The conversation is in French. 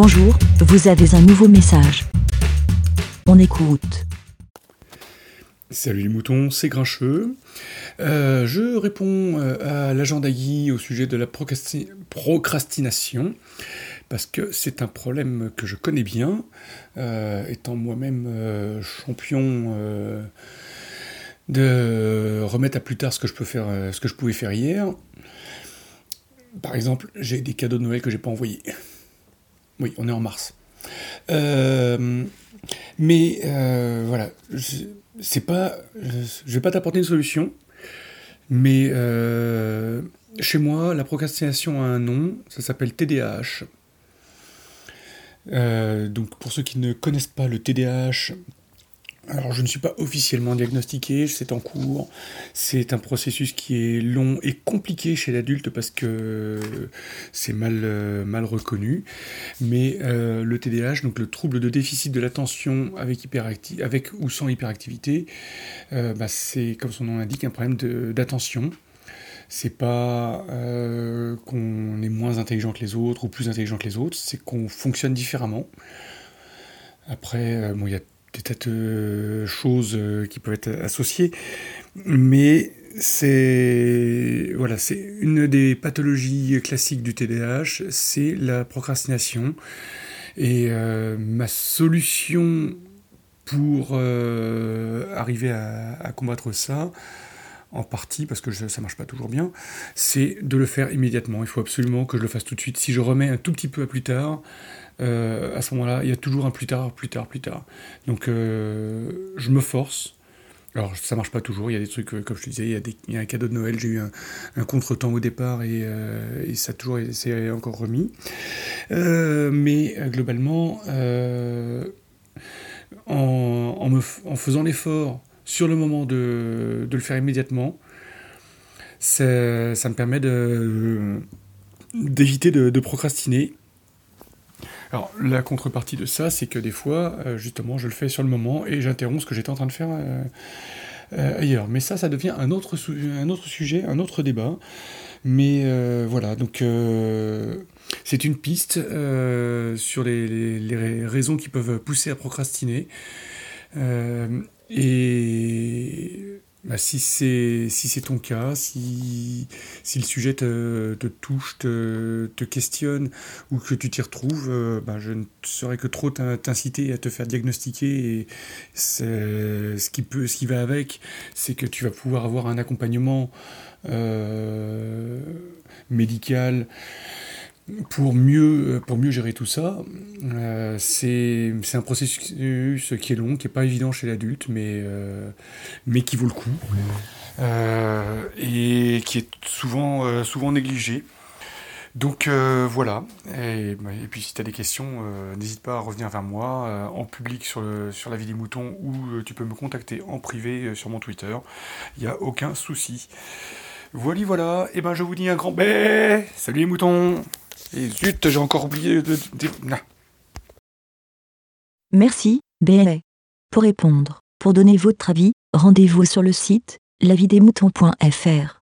Bonjour, vous avez un nouveau message. On écoute. Salut les moutons, c'est Grincheux. Euh, je réponds euh, à l'agenda Guy au sujet de la procrastination, parce que c'est un problème que je connais bien, euh, étant moi-même champion de remettre à plus tard ce que je peux faire, ce que je pouvais faire hier. Par exemple, j'ai des cadeaux de Noël que j'ai pas envoyés. Oui, on est en mars. Euh, mais euh, voilà, c'est pas, je vais pas t'apporter une solution, mais euh, chez moi, la procrastination a un nom, ça s'appelle TDAH. donc pour ceux qui ne connaissent pas le TDAH, alors je ne suis pas officiellement diagnostiqué, c'est en cours. C'est un processus qui est long et compliqué chez l'adulte parce que c'est mal, euh, mal reconnu. Mais euh, le TDAH, donc le trouble de déficit de l'attention avec, avec ou sans hyperactivité, euh, bah, c'est comme son nom l'indique un problème d'attention. C'est pas qu'on est moins intelligent que les autres ou plus intelligent que les autres, c'est qu'on fonctionne différemment. Après, bon, il y a des tas de choses euh, qui peuvent être associées, mais c'est voilà, c'est une des pathologies classiques du TDAH, c'est la procrastination. Et euh, ma solution pour euh, arriver à, combattre ça, en partie, parce que ça marche pas toujours bien, c'est de le faire immédiatement. Il faut absolument que je le fasse tout de suite. Si je remets un tout petit peu à plus tard, euh, à ce moment-là, il y a toujours un plus tard, plus tard, plus tard. Donc euh, je me force. Alors ça marche pas toujours, il y a des trucs, euh, comme je te disais, il y a, un cadeau de Noël, j'ai eu un, un contre-temps au départ et, ça a toujours c'est encore remis. mais globalement, en, en, me, en, faisant l'effort sur le moment de, le faire immédiatement, ça, me permet d'éviter de, procrastiner alors, la contrepartie de ça, c'est que des fois, euh, justement, je le fais sur le moment et j'interromps ce que j'étais en train de faire euh, euh, ailleurs. Mais ça, ça devient un autre, sujet, un autre débat. Mais voilà, donc c'est une piste sur les, raisons qui peuvent pousser à procrastiner. Et bah, si c'est si c'est ton cas, si, si le sujet te, te touche, te, te, questionne ou que tu t'y retrouves, euh, bah, je ne saurais que trop t'inciter à te faire diagnostiquer. Et ce qui peut, ce qui va avec, c'est que tu vas pouvoir avoir un accompagnement euh, médical pour mieux, pour mieux gérer tout ça, euh, c'est un processus qui est long, qui n'est pas évident chez l'adulte, mais, euh, mais qui vaut le coup, euh, et qui est souvent, négligé. Donc voilà, et, et, puis si tu as des questions, n'hésite pas à revenir vers moi en public sur, le, sur la vie des moutons ou tu peux me contacter en privé sur mon Twitter, il n'y a aucun souci. Voilà, voilà, et ben je vous dis un grand bé, salut les moutons j'ai encore oublié de... Merci, BLA. Pour répondre, pour donner votre avis, rendez-vous sur le site lavidemouton.fr.